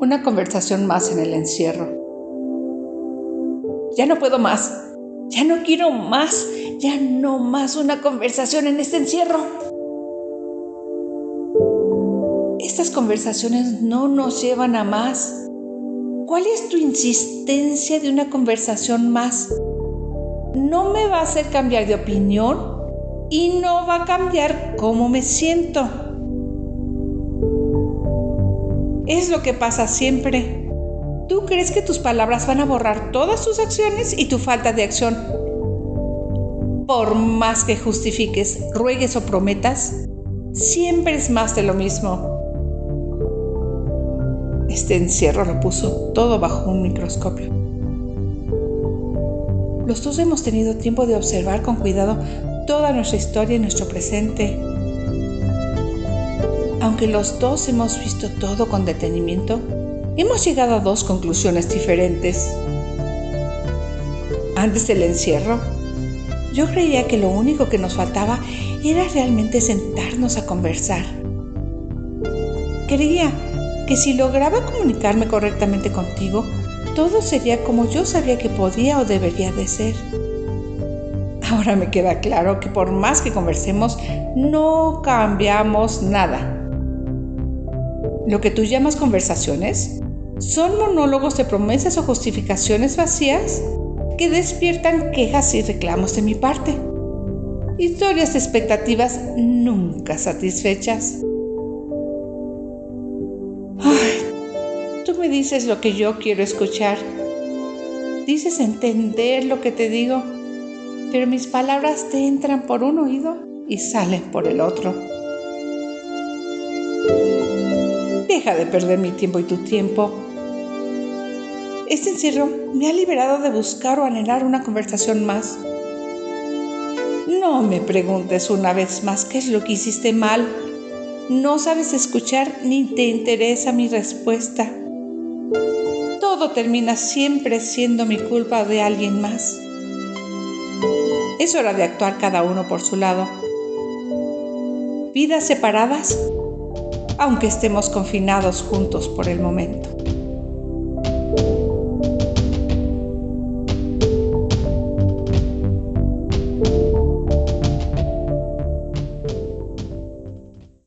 Una conversación más en el encierro. Ya no puedo más. Ya no quiero más. Ya no más una conversación en este encierro. Estas conversaciones no nos llevan a más. ¿Cuál es tu insistencia de una conversación más? No me va a hacer cambiar de opinión y no va a cambiar cómo me siento. Es lo que pasa siempre. Tú crees que tus palabras van a borrar todas tus acciones y tu falta de acción. Por más que justifiques, ruegues o prometas, siempre es más de lo mismo. Este encierro lo puso todo bajo un microscopio. Los dos hemos tenido tiempo de observar con cuidado toda nuestra historia y nuestro presente. Aunque los dos hemos visto todo con detenimiento, hemos llegado a dos conclusiones diferentes. Antes del encierro, yo creía que lo único que nos faltaba era realmente sentarnos a conversar. Creía que si lograba comunicarme correctamente contigo, todo sería como yo sabía que podía o debería de ser. Ahora me queda claro que por más que conversemos, no cambiamos nada. Lo que tú llamas conversaciones son monólogos de promesas o justificaciones vacías que despiertan quejas y reclamos de mi parte. Historias de expectativas nunca satisfechas. Ay, tú me dices lo que yo quiero escuchar. Dices entender lo que te digo pero mis palabras te entran por un oído y salen por el otro. Deja de perder mi tiempo y tu tiempo. Este encierro me ha liberado de buscar o anhelar una conversación más. No me preguntes una vez más qué es lo que hiciste mal. No sabes escuchar ni te interesa mi respuesta. Todo termina siempre siendo mi culpa de alguien más. Es hora de actuar cada uno por su lado. Vidas separadas, aunque estemos confinados juntos por el momento.